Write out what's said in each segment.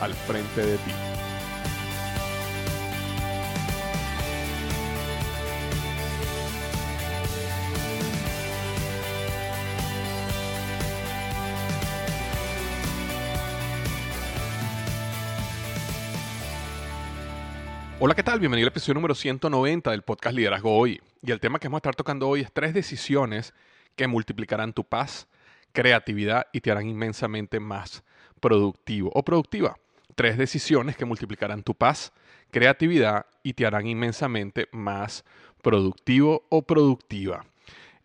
al frente de ti. Hola, ¿qué tal? Bienvenido al episodio número 190 del podcast Liderazgo Hoy. Y el tema que vamos a estar tocando hoy es tres decisiones que multiplicarán tu paz, creatividad y te harán inmensamente más productivo o productiva. Tres decisiones que multiplicarán tu paz, creatividad y te harán inmensamente más productivo o productiva.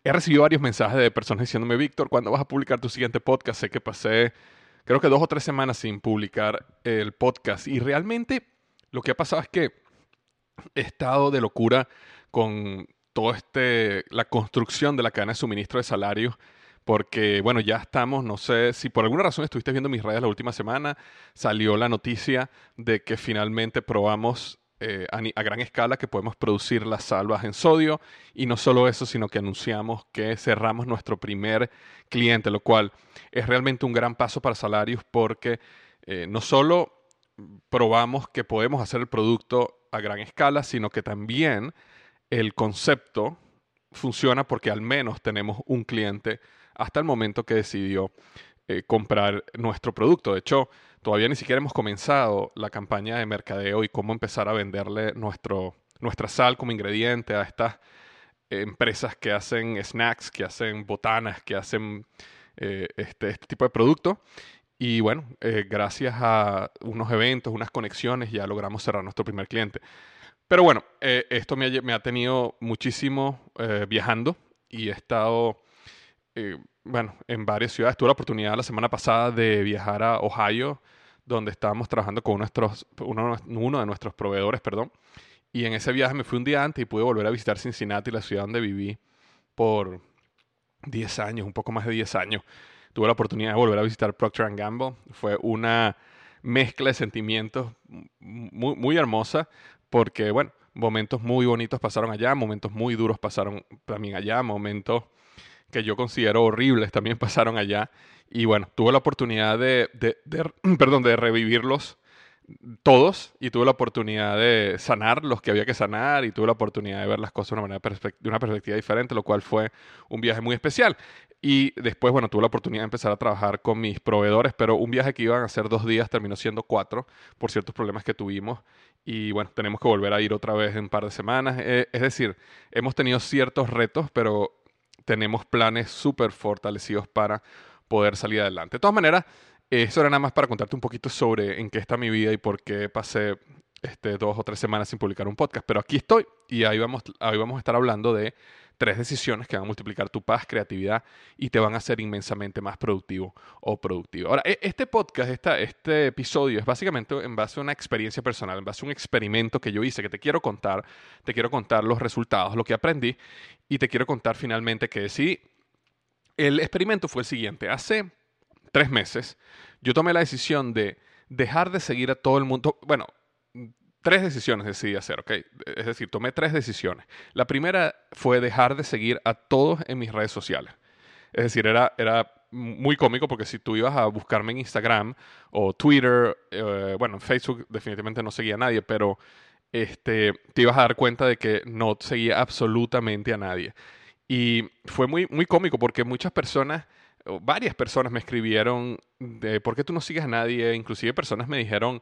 He recibido varios mensajes de personas diciéndome, Víctor, ¿cuándo vas a publicar tu siguiente podcast? Sé que pasé, creo que dos o tres semanas sin publicar el podcast. Y realmente lo que ha pasado es que he estado de locura con todo este, la construcción de la cadena de suministro de salarios porque bueno, ya estamos, no sé si por alguna razón estuviste viendo mis redes la última semana, salió la noticia de que finalmente probamos eh, a, gran escala que podemos producir las salvas en sodio y no solo eso, sino que anunciamos que cerramos nuestro primer cliente, lo cual es realmente un gran paso para salarios porque eh, no solo probamos que podemos hacer el producto a gran escala, sino que también el concepto funciona porque al menos tenemos un cliente hasta el momento que decidió eh, comprar nuestro producto. De hecho, todavía ni siquiera hemos comenzado la campaña de mercadeo y cómo empezar a venderle nuestro, nuestra sal como ingrediente a estas empresas que hacen snacks, que hacen botanas, que hacen eh, este, este, tipo de producto. Y bueno, eh, gracias a unos eventos, unas conexiones, ya logramos cerrar nuestro primer cliente. Pero bueno, esto me ha, tenido muchísimo viajando y he estado eh, bueno, en varias ciudades. Tuve la oportunidad la semana pasada de viajar a Ohio, donde estábamos trabajando con nuestros, uno, uno de nuestros proveedores, perdón. Y en ese viaje me fui un día antes y pude volver a visitar Cincinnati, la ciudad donde viví por 10 años, un poco más de 10 años. Tuve la oportunidad de volver a visitar Procter Gamble. Fue una mezcla de sentimientos muy, muy hermosa porque, bueno, momentos muy bonitos pasaron allá, momentos muy duros pasaron también allá, momentos que yo considero horribles también pasaron allá. Y bueno, tuve la oportunidad de, perdón, de revivirlos todos y tuve la oportunidad de sanar los que había que sanar y tuve la oportunidad de ver las cosas de de una perspectiva diferente, lo cual fue un viaje muy especial. Y después, bueno, tuve la oportunidad de empezar a trabajar con mis proveedores, pero un viaje que iban a ser dos días terminó siendo cuatro por ciertos problemas que tuvimos. Y bueno, tenemos que volver a ir otra vez en un par de semanas. Eh, es decir, hemos tenido ciertos retos, pero tenemos planes súper fortalecidos para poder salir adelante. De todas maneras, eso era nada más para contarte un poquito sobre en qué está mi vida y por qué pasé este, dos o tres semanas sin publicar un podcast. Pero aquí estoy y ahí vamos, ahí vamos a estar hablando de tres decisiones que van a multiplicar tu paz, creatividad y te van a hacer inmensamente más productivo o productivo. Ahora, e, este podcast, este episodio es básicamente en base a una experiencia personal, en base a un experimento que yo hice, que te quiero contar, te quiero contar los resultados, lo que aprendí y te quiero contar finalmente que sí, el experimento fue el siguiente. Hace tres meses yo tomé la decisión de dejar de seguir a todo el mundo, bueno, tres decisiones decidí hacer, ¿ok? Es decir, tomé tres decisiones. La primera fue dejar de seguir a todos en mis redes sociales. Es decir, era, era muy cómico porque si tú ibas a buscarme en Instagram o Twitter, eh, bueno, en Facebook definitivamente no seguía a nadie, pero este, te ibas a dar cuenta de que no seguía absolutamente a nadie. Y fue muy, muy cómico porque muchas personas, varias personas me escribieron de por qué tú no sigues a nadie, inclusive personas me dijeron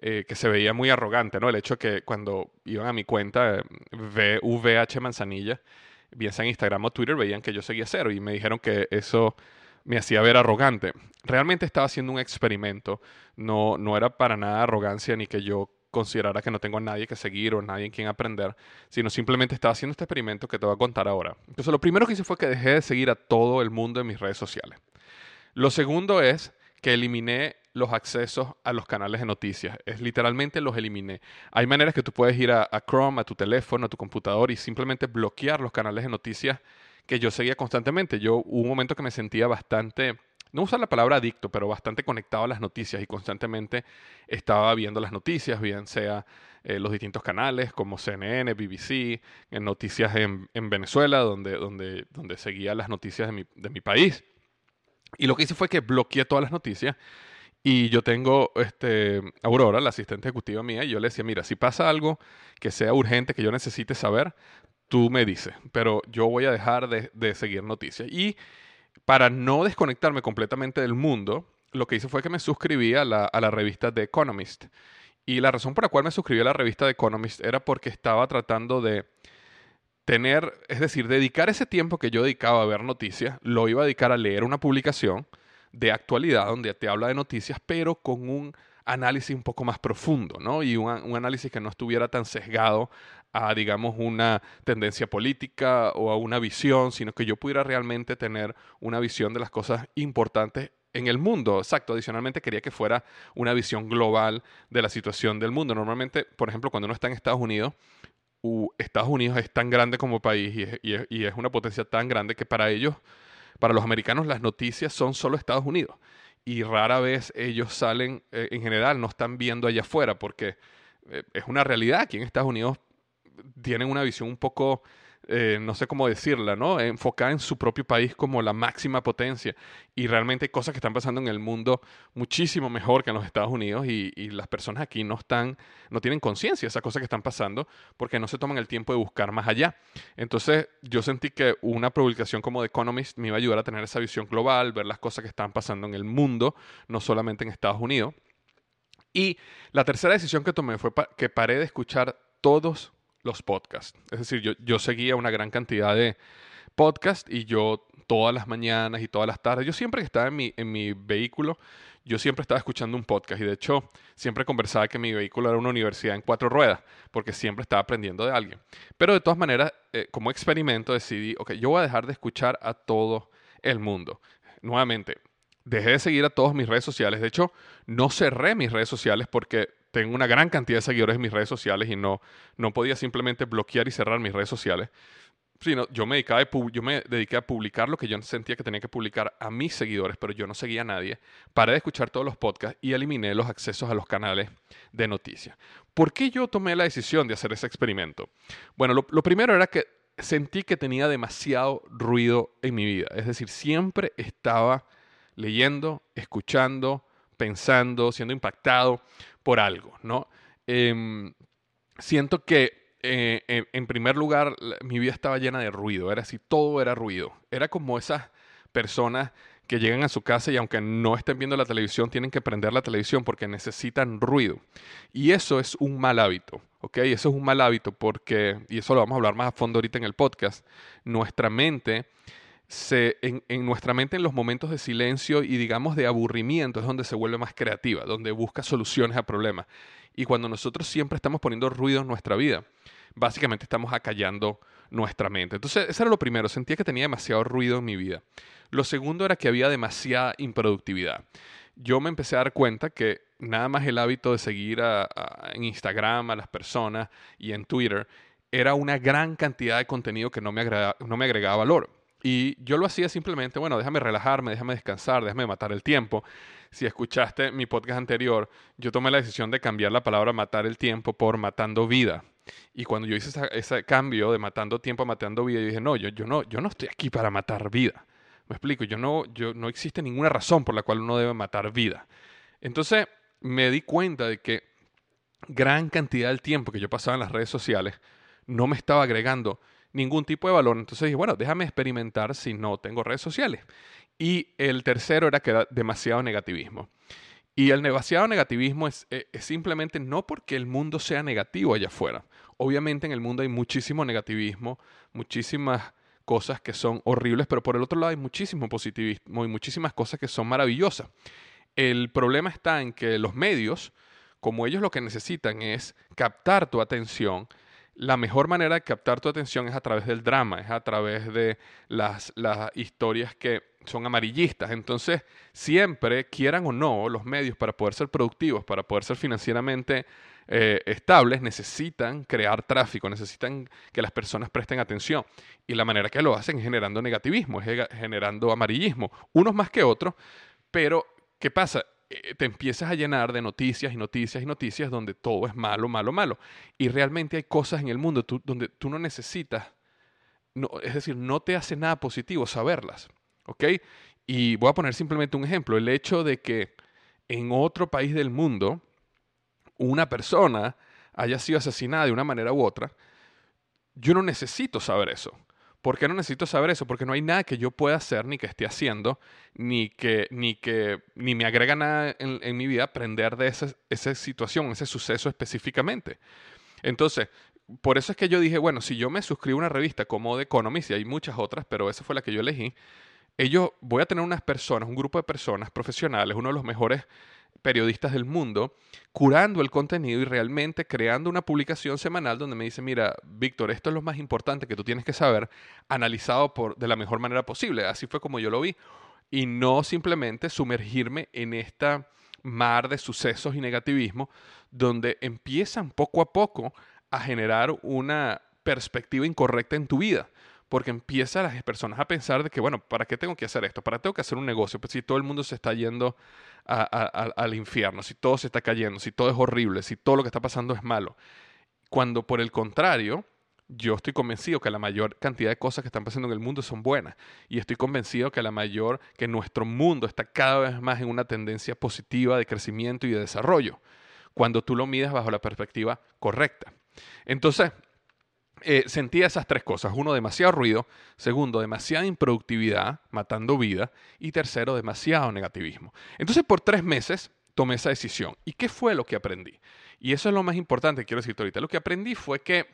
eh, que se veía muy arrogante, ¿no? El hecho que cuando iban a mi cuenta, VH Manzanilla, bien sea en Instagram o Twitter, veían que yo seguía cero y me dijeron que eso me hacía ver arrogante. Realmente estaba haciendo un experimento, no, no era para nada arrogancia ni que yo considerara que no tengo a nadie que seguir o nadie en quien aprender, sino simplemente estaba haciendo este experimento que te voy a contar ahora. Entonces, lo primero que hice fue que dejé de seguir a todo el mundo en mis redes sociales. Lo segundo es que eliminé los accesos a los canales de noticias. Es literalmente los eliminé. Hay maneras que tú puedes ir a, Chrome, a tu teléfono, a tu computador y simplemente bloquear los canales de noticias que yo seguía constantemente. Yo hubo un momento que me sentía bastante, no usar la palabra adicto, pero bastante conectado a las noticias y constantemente estaba viendo las noticias, bien sea eh, los distintos canales como CNN, BBC, en noticias en, Venezuela, donde, donde, donde seguía las noticias de mi, de mi país. Y lo que hice fue que bloqueé todas las noticias y yo tengo este, Aurora, la asistente ejecutiva mía, y yo le decía, mira, si pasa algo que sea urgente, que yo necesite saber, tú me dices, pero yo voy a dejar de, seguir noticias. Y para no desconectarme completamente del mundo, lo que hice fue que me suscribí a la, a la revista The Economist. Y la razón por la cual me suscribí a la revista The Economist era porque estaba tratando de tener, es decir, dedicar ese tiempo que yo dedicaba a ver noticias, lo iba a dedicar a leer una publicación de actualidad donde te habla de noticias, pero con un análisis un poco más profundo, ¿no? Y un, análisis que no estuviera tan sesgado a, digamos, una tendencia política o a una visión, sino que yo pudiera realmente tener una visión de las cosas importantes en el mundo. Exacto, adicionalmente quería que fuera una visión global de la situación del mundo. Normalmente, por ejemplo, cuando uno está en Estados Unidos, Estados Unidos es tan grande como país y es una potencia tan grande que para ellos para los americanos las noticias son solo Estados Unidos y rara vez ellos salen, eh, en general, no están viendo allá afuera porque eh, es una realidad. Aquí en Estados Unidos tienen una visión un poco eh, no sé cómo decirla, ¿no? Enfocada en su propio país como la máxima potencia. Y realmente hay cosas que están pasando en el mundo muchísimo mejor que en los Estados Unidos y, las personas aquí no están, no tienen conciencia de esas cosas que están pasando porque no se toman el tiempo de buscar más allá. Entonces yo sentí que una publicación como The Economist me iba a ayudar a tener esa visión global, ver las cosas que están pasando en el mundo, no solamente en Estados Unidos. Y la tercera decisión que tomé fue que paré de escuchar todos los podcasts. Es decir, yo, yo seguía una gran cantidad de podcasts y yo todas las mañanas y todas las tardes, yo siempre que estaba en mi, en mi vehículo, yo siempre estaba escuchando un podcast y de hecho siempre conversaba que mi vehículo era una universidad en cuatro ruedas porque siempre estaba aprendiendo de alguien. Pero de todas maneras, eh, como experimento decidí, ok, yo voy a dejar de escuchar a todo el mundo. Nuevamente, dejé de seguir a todas mis redes sociales. De hecho, no cerré mis redes sociales porque tengo una gran cantidad de seguidores en mis redes sociales y no, no podía simplemente bloquear y cerrar mis redes sociales. Sino, yo me, dedicaba yo me dediqué a publicar lo que yo sentía que tenía que publicar a mis seguidores, pero yo no seguía a nadie. Paré de escuchar todos los podcasts y eliminé los accesos a los canales de noticias. ¿Por qué yo tomé la decisión de hacer ese experimento? Bueno, lo, lo primero era que sentí que tenía demasiado ruido en mi vida. Es decir, siempre estaba leyendo, escuchando, pensando, siendo impactado por algo, ¿no? Em, siento que eh, en primer lugar mi vida estaba llena de ruido, era así, todo era ruido. Era como esas personas que llegan a su casa y aunque no estén viendo la televisión, tienen que prender la televisión porque necesitan ruido. Y eso es un mal hábito, ¿ok? Eso es un mal hábito porque, y eso lo vamos a hablar más a fondo ahorita en el podcast, nuestra mente en, nuestra mente en los momentos de silencio y digamos de aburrimiento es donde se vuelve más creativa, donde busca soluciones a problemas. Y cuando nosotros siempre estamos poniendo ruido en nuestra vida, básicamente estamos acallando nuestra mente. Entonces, eso era lo primero, sentía que tenía demasiado ruido en mi vida. Lo segundo era que había demasiada improductividad. Yo me empecé a dar cuenta que nada más el hábito de seguir en Instagram a las personas y en Twitter era una gran cantidad de contenido que no me, no me agregaba valor Y yo lo hacía simplemente, bueno, déjame relajarme, déjame descansar, déjame matar el tiempo. Si escuchaste mi podcast anterior, yo tomé la decisión de cambiar la palabra matar el tiempo por matando vida. Y cuando yo hice ese cambio de matando tiempo a matando vida, dije, no, yo, yo, no, yo no estoy aquí para matar vida. Me explico, yo no, yo, no existe ninguna razón por la cual uno debe matar vida. Entonces me di cuenta de que gran cantidad del tiempo que yo pasaba en las redes sociales no me estaba agregando ningún tipo de valor. Entonces dije, bueno, déjame experimentar si no tengo redes sociales. Y el tercero era que era demasiado negativismo. Y el demasiado negativismo es, eh, es, simplemente no porque el mundo sea negativo allá afuera. Obviamente en el mundo hay muchísimo negativismo, muchísimas cosas que son horribles, pero por el otro lado hay muchísimo positivismo y muchísimas cosas que son maravillosas. El problema está en que los medios, como ellos lo que necesitan es captar tu atención, la mejor manera de captar tu atención es a través del drama, es a través de las, historias que son amarillistas. Entonces, siempre, quieran o no, los medios para poder ser productivos, para poder ser financieramente eh, estables, necesitan crear tráfico, necesitan que las personas presten atención. Y la manera que lo hacen es generando negativismo, es generando amarillismo, unos más que otros, pero ¿qué pasa? Eh, te empiezas a llenar de noticias y noticias y noticias donde todo es malo, malo, malo. Y realmente hay cosas en el mundo donde tú no necesitas, no, es decir, no te hace nada positivo saberlas. ¿Ok? Y voy a poner simplemente un ejemplo. El hecho de que en otro país del mundo una persona haya sido asesinada de una manera u otra, yo no necesito saber eso. ¿Por qué no necesito saber eso? Porque no hay nada que yo pueda hacer ni que esté haciendo, ni que, ni que ni me agrega nada en, mi vida aprender de esa, esa situación, ese suceso específicamente. Entonces, por eso es que yo dije, bueno, si yo me suscribo a una revista como The Economist, y hay muchas otras, pero esa fue la que yo elegí, ellos, voy a tener unas personas, un grupo de personas profesionales, uno de los mejores periodistas del mundo curando el contenido y realmente creando una publicación semanal donde me dice, mira, Víctor, esto es lo más importante que tú tienes que saber, analizado por, de la mejor manera posible. Así fue como yo lo vi. Y no simplemente sumergirme en esta mar de sucesos y negativismo donde empiezan poco a poco a generar una perspectiva incorrecta en tu vida porque empiezan las personas a pensar de que, bueno, ¿para qué tengo que hacer esto? ¿Para qué tengo que hacer un negocio? Pues si todo el mundo se está yendo al infierno, si todo se está cayendo, si todo es horrible, si todo lo que está pasando es malo. Cuando por el contrario, yo estoy convencido que la mayor cantidad de cosas que están pasando en el mundo son buenas y estoy convencido que la mayor que nuestro mundo está cada vez más en una tendencia positiva de crecimiento y de desarrollo cuando tú lo mides bajo la perspectiva correcta. Entonces, eh, sentía esas tres cosas. Uno, demasiado ruido. Segundo, demasiada improductividad, matando vida. Y tercero, demasiado negativismo. Entonces, por tres meses tomé esa decisión. ¿Y qué fue lo que aprendí? Y eso es lo más importante que quiero decirte ahorita. Lo que aprendí fue que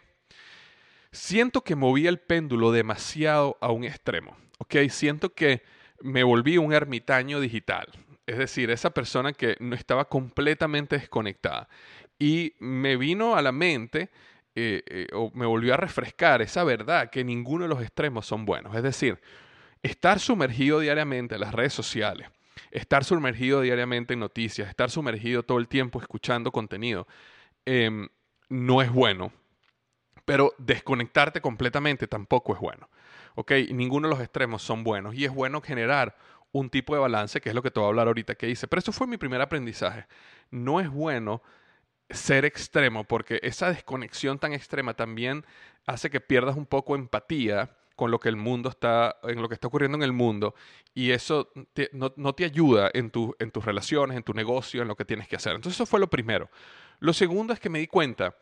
siento que moví el péndulo demasiado a un extremo. ¿Ok? Siento que me volví un ermitaño digital. Es decir, esa persona que no estaba completamente desconectada. Y me vino a la mente eh, eh, me volvió a refrescar esa verdad que ninguno de los extremos son buenos. Es decir, estar sumergido diariamente en las redes sociales, estar sumergido diariamente en noticias, estar sumergido todo el tiempo escuchando contenido, em, no es bueno. Pero desconectarte completamente tampoco es bueno. ¿Ok? Ninguno de los extremos son buenos. Y es bueno generar un tipo de balance, que es lo que te voy a hablar ahorita que hice. Pero eso fue mi primer aprendizaje. No es bueno ser extremo, porque esa desconexión tan extrema también hace que pierdas un poco empatía con lo que el mundo está, en lo que está ocurriendo en el mundo, y eso no, te ayuda en, en tus relaciones, en tu negocio, en lo que tienes que hacer. Entonces eso fue lo primero. Lo segundo es que me di cuenta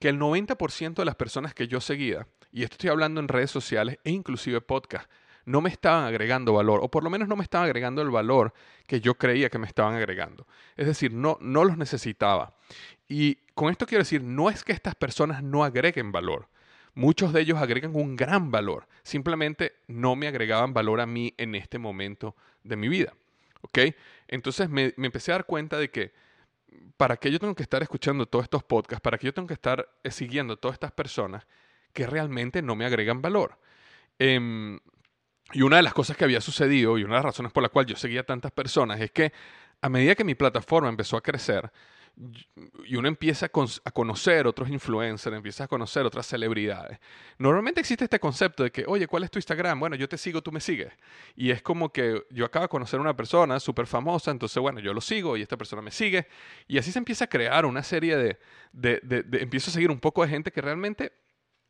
que el 90% de las personas que yo seguía, y esto estoy hablando en redes sociales e inclusive podcast, no me estaban agregando valor, o por lo menos no me estaban agregando el valor que yo creía que me estaban agregando. Es decir, no, no los necesitaba. Y con esto quiero decir, no es que estas personas no agreguen valor. Muchos de ellos agregan un gran valor. Simplemente no me agregaban valor a mí en este momento de mi vida. ¿Ok? Entonces me, empecé a dar cuenta de que para qué yo tengo que estar escuchando todos estos podcasts, para qué yo tengo que estar eh, siguiendo todas estas personas que realmente no me agregan valor. Em, y una de las cosas que había sucedido y una de las razones por la cual yo seguía a tantas personas es que a medida que mi plataforma empezó a crecer, y uno empieza a, conocer otros influencers, empieza a conocer otras celebridades. Normalmente existe este concepto de que, oye, ¿cuál es tu Instagram? Bueno, yo te sigo, tú me sigues. Y es como que yo acabo de conocer a una persona súper famosa, entonces, bueno, yo lo sigo y esta persona me sigue. Y así se empieza a crear una serie de, de, de empiezo a seguir un poco de gente que realmente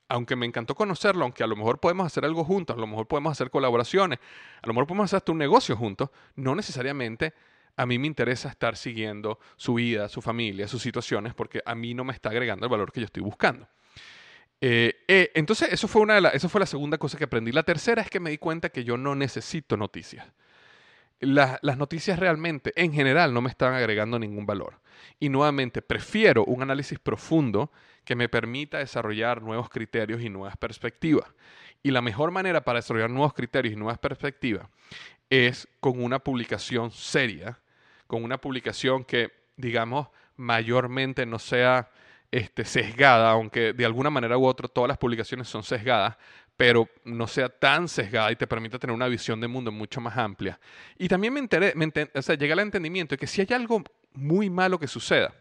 aunque me encantó conocerlo, aunque a lo mejor podemos hacer algo juntos, a lo mejor podemos hacer colaboraciones, a lo mejor podemos hacer hasta un negocio juntos, no necesariamente a mí me interesa estar siguiendo su vida, su familia, sus situaciones, porque a mí no me está agregando el valor que yo estoy buscando. Eh, eh, entonces, eso fue, una de la, eso fue la segunda cosa que aprendí. La tercera es que me di cuenta que yo no necesito noticias. las noticias realmente, en general, no me están agregando ningún valor. Y nuevamente, prefiero un análisis profundo que me permita desarrollar nuevos criterios y nuevas perspectivas. Y la mejor manera para desarrollar nuevos criterios y nuevas perspectivas es con una publicación seria con una publicación que, digamos, mayormente no sea este, sesgada, aunque de alguna manera u otra todas las publicaciones son sesgadas, pero no sea tan sesgada y te permita tener una visión de mundo mucho más amplia. Y también me, enteré, o sea, llegué al entendimiento de que si hay algo muy malo que suceda,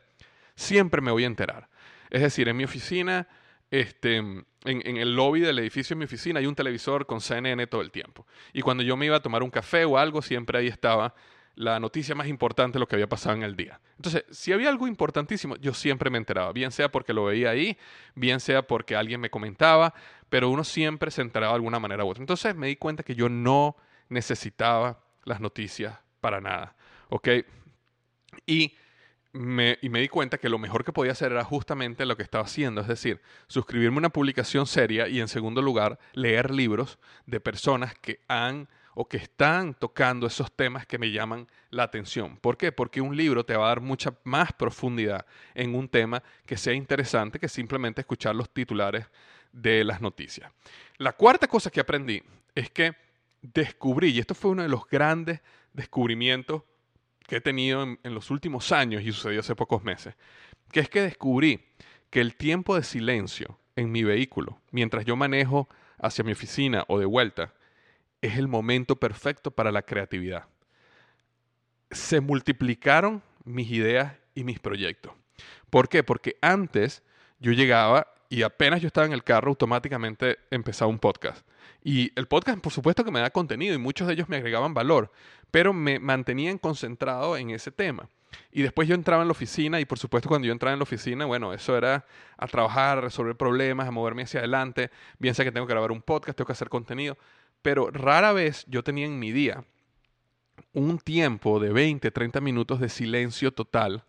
siempre me voy a enterar. Es decir, en mi oficina, este, en, el lobby del edificio de mi oficina hay un televisor con CNN todo el tiempo. Y cuando yo me iba a tomar un café o algo, siempre ahí estaba la noticia más importante de lo que había pasado en el día. Entonces, si había algo importantísimo, yo siempre me enteraba, bien sea porque lo veía ahí, bien sea porque alguien me comentaba, pero uno siempre se enteraba de alguna manera u otra. Entonces me di cuenta que yo no necesitaba las noticias para nada, ¿ok? Y y me di cuenta que lo mejor que podía hacer era justamente lo que estaba haciendo, es decir, suscribirme a una publicación seria y en segundo lugar, leer libros de personas que han o que están tocando esos temas que me llaman la atención. ¿Por qué? Porque un libro te va a dar mucha más profundidad en un tema que sea interesante que simplemente escuchar los titulares de las noticias. La cuarta cosa que aprendí es que descubrí, y esto fue uno de los grandes descubrimientos que he tenido en, los últimos años y sucedió hace pocos meses, que es que descubrí que el tiempo de silencio en mi vehículo, mientras yo manejo hacia mi oficina o de vuelta, es el momento perfecto para la creatividad. Se multiplicaron mis ideas y mis proyectos. ¿Por qué? Porque antes yo llegaba y apenas yo estaba en el carro, automáticamente empezaba un podcast. Y el podcast, por supuesto que me da contenido y muchos de ellos me agregaban valor, pero me mantenían concentrado en ese tema. Y después yo entraba en la oficina y por supuesto cuando yo entraba en la oficina, bueno, eso era a trabajar, a resolver problemas, a moverme hacia adelante, bien sea que tengo que grabar un podcast, tengo que hacer contenido, pero rara vez yo tenía en mi día un tiempo de 20, 30 minutos de silencio total,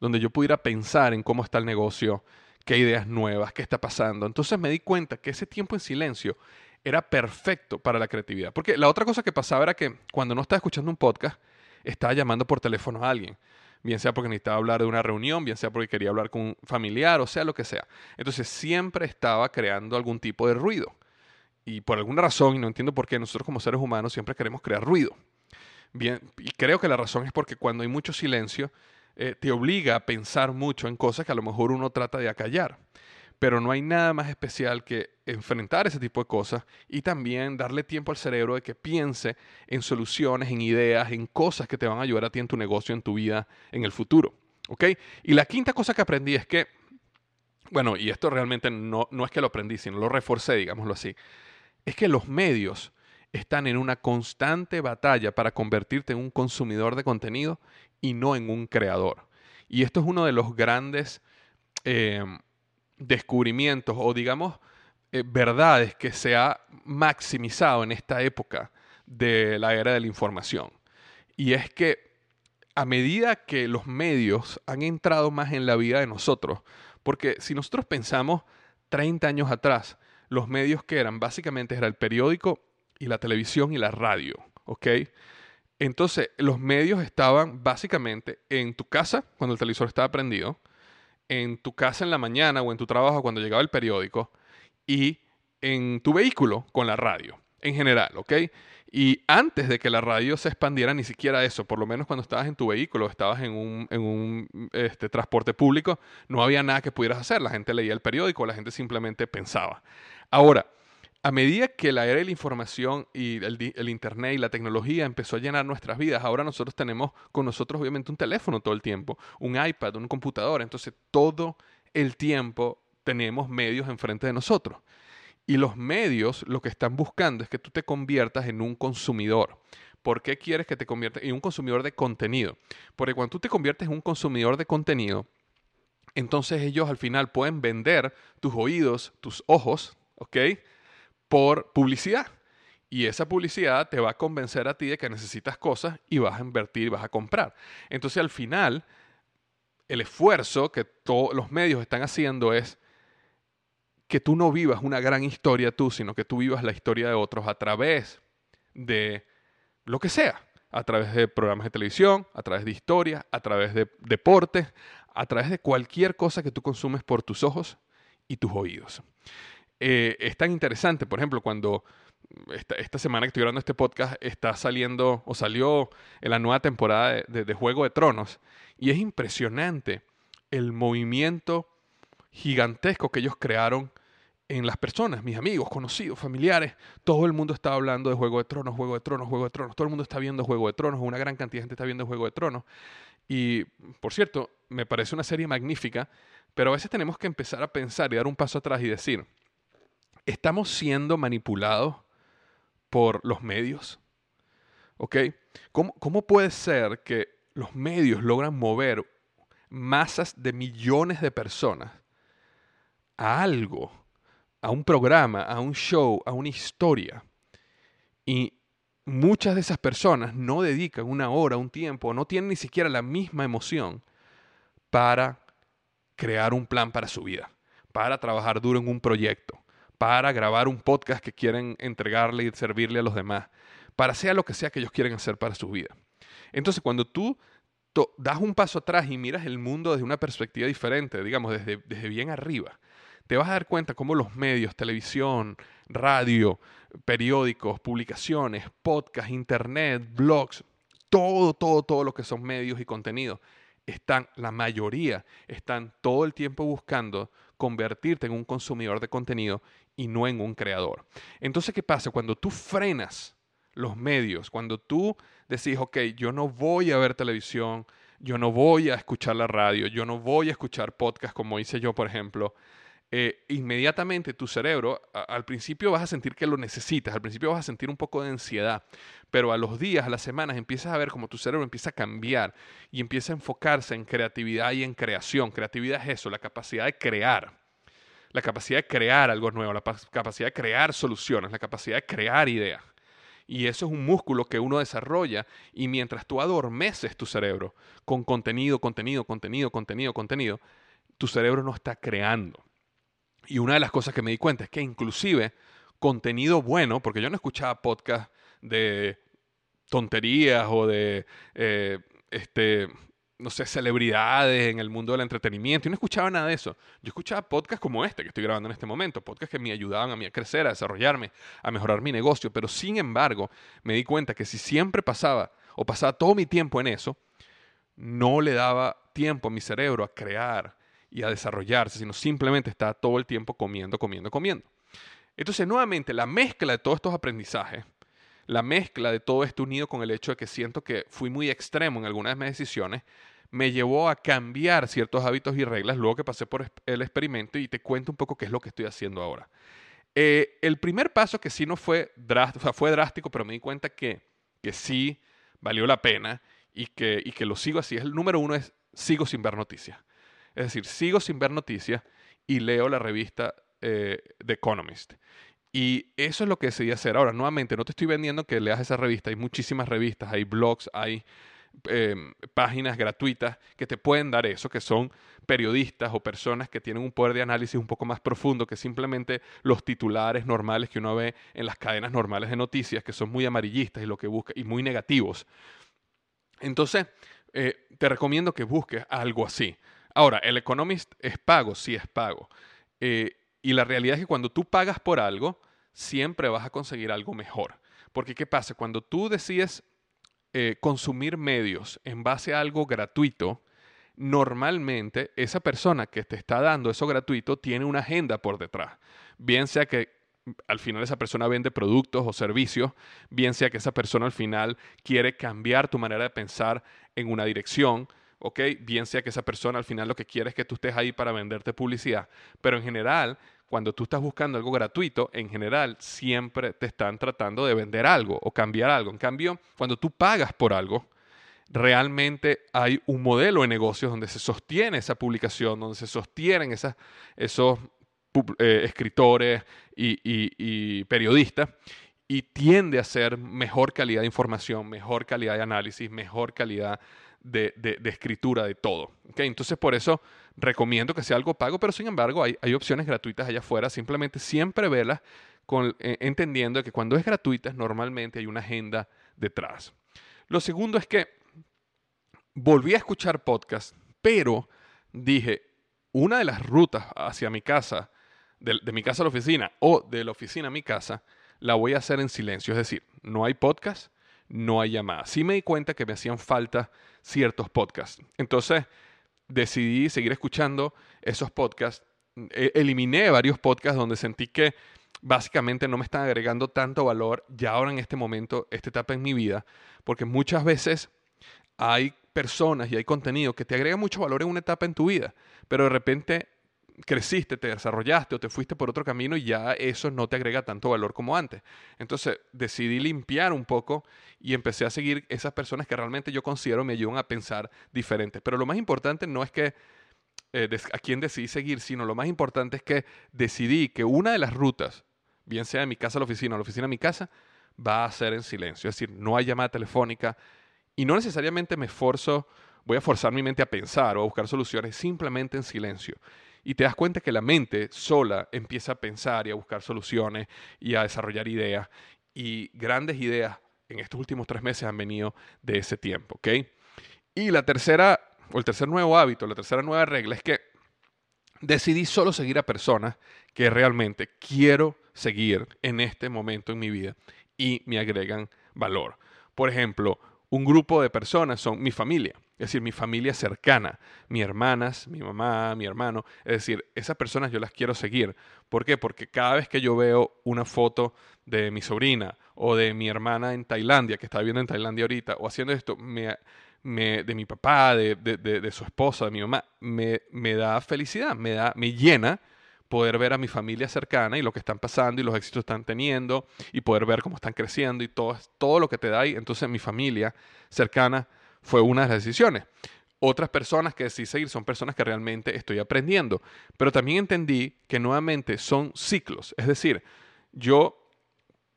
donde yo pudiera pensar en cómo está el negocio, qué ideas nuevas, qué está pasando. Entonces me di cuenta que ese tiempo en silencio era perfecto para la creatividad. Porque la otra cosa que pasaba era que cuando no estaba escuchando un podcast, estaba llamando por teléfono a alguien. Bien sea porque necesitaba hablar de una reunión, bien sea porque quería hablar con un familiar, o sea lo que sea. Entonces siempre estaba creando algún tipo de ruido y por alguna razón, y no entiendo por qué, nosotros como seres humanos siempre queremos crear ruido. Bien, y creo que la razón es porque cuando hay mucho silencio, eh, te obliga a pensar mucho en cosas que a lo mejor uno trata de acallar. Pero no hay nada más especial que enfrentar ese tipo de cosas y también darle tiempo al cerebro de que piense en soluciones, en ideas, en cosas que te van a ayudar a ti en tu negocio, en tu vida, en el futuro. ¿Ok? Y la quinta cosa que aprendí es que, bueno, y esto realmente no, no es que lo aprendí, sino lo reforcé, digámoslo así es que los medios están en una constante batalla para convertirte en un consumidor de contenido y no en un creador. Y esto es uno de los grandes eh, descubrimientos o digamos eh, verdades que se ha maximizado en esta época de la era de la información. Y es que a medida que los medios han entrado más en la vida de nosotros, porque si nosotros pensamos 30 años atrás, los medios que eran, básicamente era el periódico y la televisión y la radio. Entonces, los medios estaban básicamente en tu casa cuando el televisor estaba prendido, en tu casa en la mañana o en tu trabajo cuando llegaba el periódico y en tu vehículo con la radio, en general, ¿ok? Y antes de que la radio se expandiera, ni siquiera eso, por lo menos cuando estabas en tu vehículo, estabas en un, en un este, transporte público, no había nada que pudieras hacer. La gente leía el periódico, la gente simplemente pensaba. Ahora, a medida que la era de la información y el, Internet y la tecnología empezó a llenar nuestras vidas, ahora nosotros tenemos con nosotros obviamente un teléfono todo el tiempo, un iPad, un computador, entonces todo el tiempo tenemos medios enfrente de nosotros. Y los medios lo que están buscando es que tú te conviertas en un consumidor. ¿Por qué quieres que te conviertas en un consumidor de contenido? Porque cuando tú te conviertes en un consumidor de contenido, entonces ellos al final pueden vender tus oídos, tus ojos, ¿ok? Por publicidad. Y esa publicidad te va a convencer a ti de que necesitas cosas y vas a invertir vas a comprar. Entonces al final, el esfuerzo que todos los medios están haciendo es que tú no vivas una gran historia tú, sino que tú vivas la historia de otros a través de lo que sea, a través de programas de televisión, a través de historia, a través de deportes, a través de cualquier cosa que tú consumes por tus ojos y tus oídos. Eh, es tan interesante, por ejemplo, cuando esta, semana que estoy grabando este podcast está saliendo o salió la nueva temporada de, Juego de Tronos y es impresionante el movimiento gigantesco que ellos crearon en las personas, mis amigos, conocidos, familiares, todo el mundo está hablando de Juego de Tronos, Juego de Tronos, Juego de Tronos, todo el mundo está viendo Juego de Tronos, una gran cantidad de gente está viendo Juego de Tronos. Y, por cierto, me parece una serie magnífica, pero a veces tenemos que empezar a pensar y dar un paso atrás y decir, ¿estamos siendo manipulados por los medios? ¿Ok? ¿Cómo, cómo puede ser que los medios logran mover masas de millones de personas a algo a un programa, a un show, a una historia. Y muchas de esas personas no dedican una hora, un tiempo, no tienen ni siquiera la misma emoción para crear un plan para su vida, para trabajar duro en un proyecto, para grabar un podcast que quieren entregarle y servirle a los demás, para sea lo que sea que ellos quieren hacer para su vida. Entonces, cuando tú das un paso atrás y miras el mundo desde una perspectiva diferente, digamos, desde, desde bien arriba, te vas a dar cuenta cómo los medios, televisión, radio, periódicos, publicaciones, podcast, internet, blogs, todo, todo, todo lo que son medios y contenidos, están, la mayoría, están todo el tiempo buscando convertirte en un consumidor de contenido y no en un creador. Entonces, ¿qué pasa? Cuando tú frenas los medios, cuando tú decís, ok, yo no voy a ver televisión, yo no voy a escuchar la radio, yo no voy a escuchar podcast como hice yo, por ejemplo, eh, inmediatamente tu cerebro, al principio vas a sentir que lo necesitas, al principio vas a sentir un poco de ansiedad, pero a los días, a las semanas, empiezas a ver como tu cerebro empieza a cambiar y empieza a enfocarse en creatividad y en creación. Creatividad es eso, la capacidad de crear, la capacidad de crear algo nuevo, la capacidad de crear soluciones, la capacidad de crear ideas. Y eso es un músculo que uno desarrolla y mientras tú adormeces tu cerebro con contenido, contenido, contenido, contenido, contenido, tu cerebro no está creando. Y una de las cosas que me di cuenta es que inclusive contenido bueno, porque yo no escuchaba podcast de tonterías o de, eh, este, no sé, celebridades en el mundo del entretenimiento. Yo no escuchaba nada de eso. Yo escuchaba podcasts como este que estoy grabando en este momento, podcasts que me ayudaban a mí a crecer, a desarrollarme, a mejorar mi negocio. Pero sin embargo, me di cuenta que si siempre pasaba o pasaba todo mi tiempo en eso, no le daba tiempo a mi cerebro a crear, y a desarrollarse, sino simplemente está todo el tiempo comiendo, comiendo, comiendo. Entonces, nuevamente, la mezcla de todos estos aprendizajes, la mezcla de todo esto unido con el hecho de que siento que fui muy extremo en algunas de mis decisiones, me llevó a cambiar ciertos hábitos y reglas luego que pasé por el experimento y te cuento un poco qué es lo que estoy haciendo ahora. Eh, el primer paso que sí no fue drástico, fue drástico, pero me di cuenta que, que sí valió la pena y que, y que lo sigo así. El número uno es sigo sin ver noticias. Es decir, sigo sin ver noticias y leo la revista eh, The Economist. Y eso es lo que decidí hacer. Ahora, nuevamente, no te estoy vendiendo que leas esa revista. Hay muchísimas revistas, hay blogs, hay em, páginas gratuitas que te pueden dar eso, que son periodistas o personas que tienen un poder de análisis un poco más profundo que simplemente los titulares normales que uno ve en las cadenas normales de noticias, que son muy amarillistas y lo que busca y muy negativos. Entonces, eh, te recomiendo que busques algo así. Ahora, el Economist es pago, sí es pago. Eh, y la realidad es que cuando tú pagas por algo, siempre vas a conseguir algo mejor. Porque ¿qué pasa? Cuando tú decides eh, consumir medios en base a algo gratuito, normalmente esa persona que te está dando eso gratuito tiene una agenda por detrás. Bien sea que al final esa persona vende productos o servicios, bien sea que esa persona al final quiere cambiar tu manera de pensar en una dirección. Bien sea que esa persona al final lo que quiere es que tú estés ahí para venderte publicidad, pero en general, cuando tú estás buscando algo gratuito, en general siempre te están tratando de vender algo o cambiar algo. En cambio, cuando tú pagas por algo, realmente hay un modelo de negocios donde se sostiene esa publicación, donde se sostienen esos eh, escritores y, periodistas y tiende a ser mejor calidad de información, mejor calidad de análisis, mejor calidad de, escritura de todo. Entonces, por eso recomiendo que sea algo pago, pero sin embargo hay, opciones gratuitas allá afuera. Simplemente siempre velas con, eh, entendiendo que cuando es gratuita normalmente hay una agenda detrás. Lo segundo es que volví a escuchar podcast, pero dije, una de las rutas hacia mi casa, de, mi casa a la oficina o de la oficina a mi casa, la voy a hacer en silencio. Es decir, no hay podcast, no hay llamadas. Sí me di cuenta que me hacían falta ciertos podcasts. Entonces decidí seguir escuchando esos podcasts. E, eliminé varios podcasts donde sentí que básicamente no me están agregando tanto valor ya ahora en este momento, esta etapa en mi vida, porque muchas veces hay personas y hay contenido que te agrega mucho valor en una etapa en tu vida, pero de repente creciste, te desarrollaste o te fuiste por otro camino y ya eso no te agrega tanto valor como antes. Entonces decidí limpiar un poco y empecé a seguir esas personas que realmente yo considero me ayudan a pensar diferente. Pero lo más importante no es que eh, a quién decidí seguir, sino lo más importante es que decidí que una de las rutas, bien sea de mi casa a la oficina o la oficina a mi casa, va a ser en silencio. Es decir, no hay llamada telefónica y no necesariamente me esforzo, voy a forzar mi mente a pensar o a buscar soluciones, simplemente en silencio y te das cuenta que la mente sola empieza a pensar y a buscar soluciones y a desarrollar ideas. Y grandes ideas en estos últimos tres meses han venido de ese tiempo, ¿ok? Y la tercera, o el tercer nuevo hábito, la tercera nueva regla es que decidí solo seguir a personas que realmente quiero seguir en este momento en mi vida y me agregan valor. Por ejemplo, un grupo de personas son mi familia. Es decir, mi familia cercana, mis hermanas, mi mamá, mi hermano. Es decir, esas personas yo las quiero seguir. ¿Por qué? Porque cada vez que yo veo una foto de mi sobrina o de mi hermana en Tailandia, que está viviendo en Tailandia ahorita, o haciendo esto, me, de mi papá, de, de, su esposa, de mi mamá, me, me da felicidad, me, da, me llena poder ver a mi familia cercana y lo que están pasando y los éxitos que están teniendo y poder ver cómo están creciendo y todo, todo lo que te da ahí. Entonces mi familia cercana fue una de las decisiones. Otras personas que decidí seguir son personas que realmente estoy aprendiendo. Pero también entendí que nuevamente son ciclos. Es decir, yo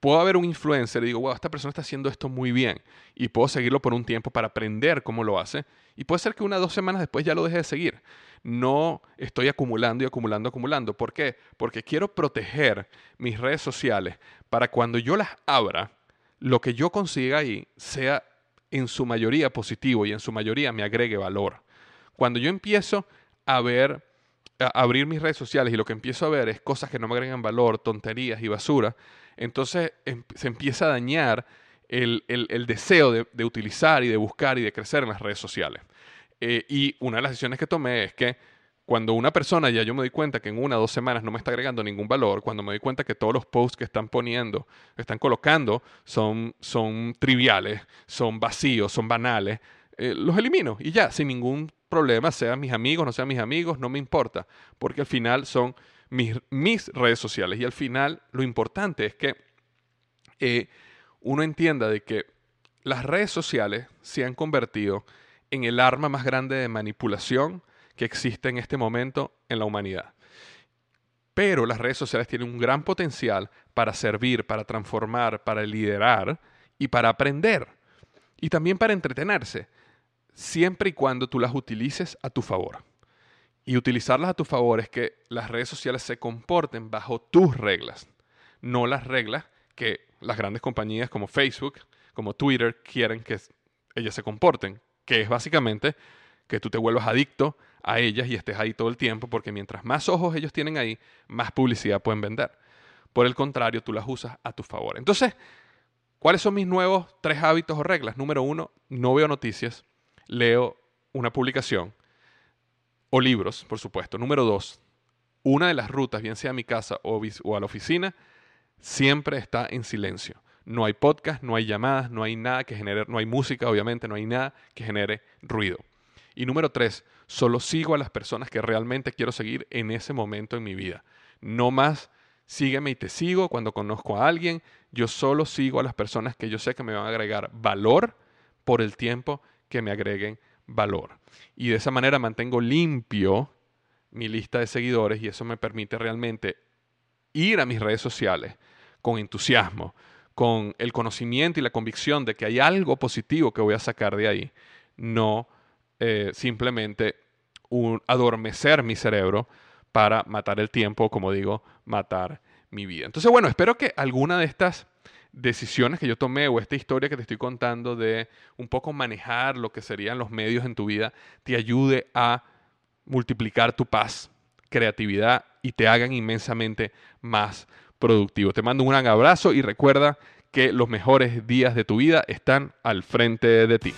puedo haber un influencer y digo, wow, esta persona está haciendo esto muy bien. Y puedo seguirlo por un tiempo para aprender cómo lo hace. Y puede ser que una o dos semanas después ya lo deje de seguir. No estoy acumulando y acumulando, acumulando. ¿Por qué? Porque quiero proteger mis redes sociales para cuando yo las abra, lo que yo consiga ahí sea en su mayoría positivo y en su mayoría me agregue valor. Cuando yo empiezo a ver, abrir mis redes sociales y lo que empiezo a ver es cosas que no me agregan valor, tonterías y basura, entonces em, se empieza a dañar el, deseo de, utilizar y de buscar y de crecer en las redes sociales. Eh, y una de las decisiones que tomé es que cuando una persona ya yo me doy cuenta que en una o dos semanas no me está agregando ningún valor, cuando me doy cuenta que todos los posts que están poniendo, están colocando, son, son triviales, son vacíos, son banales, eh, los elimino y ya, sin ningún problema, sean mis amigos, no sean mis amigos, no me importa, porque al final son mis, mis redes sociales y al final lo importante es que eh, uno entienda de que las redes sociales se han convertido en el arma más grande de manipulación, que existe en este momento en la humanidad. Pero las redes sociales tienen un gran potencial para servir, para transformar, para liderar y para aprender. Y también para entretenerse, siempre y cuando tú las utilices a tu favor. Y utilizarlas a tu favor es que las redes sociales se comporten bajo tus reglas, no las reglas que las grandes compañías como Facebook, como Twitter quieren que ellas se comporten, que es básicamente que tú te vuelvas adicto a ellas y estés ahí todo el tiempo, porque mientras más ojos ellos tienen ahí, más publicidad pueden vender. Por el contrario, tú las usas a tu favor. Entonces, ¿cuáles son mis nuevos tres hábitos o reglas? Número uno, no veo noticias, leo una publicación o libros, por supuesto. Número dos, una de las rutas, bien sea a mi casa o, a la oficina, siempre está en silencio. No hay podcast, no hay llamadas, no hay nada que genere, no hay música, obviamente, no hay nada que genere ruido. Y número tres, solo sigo a las personas que realmente quiero seguir en ese momento en mi vida. No más sígueme y te sigo cuando conozco a alguien. Yo solo sigo a las personas que yo sé que me van a agregar valor por el tiempo que me agreguen valor. Y de esa manera mantengo limpio mi lista de seguidores y eso me permite realmente ir a mis redes sociales con entusiasmo, con el conocimiento y la convicción de que hay algo positivo que voy a sacar de ahí, no eh, simplemente un, adormecer mi cerebro para matar el tiempo, como digo, matar mi vida. Entonces, bueno, espero que alguna de estas decisiones que yo tomé o esta historia que te estoy contando de un poco manejar lo que serían los medios en tu vida te ayude a multiplicar tu paz, creatividad y te hagan inmensamente más productivo. Te mando un gran abrazo y recuerda que los mejores días de tu vida están al frente de ti.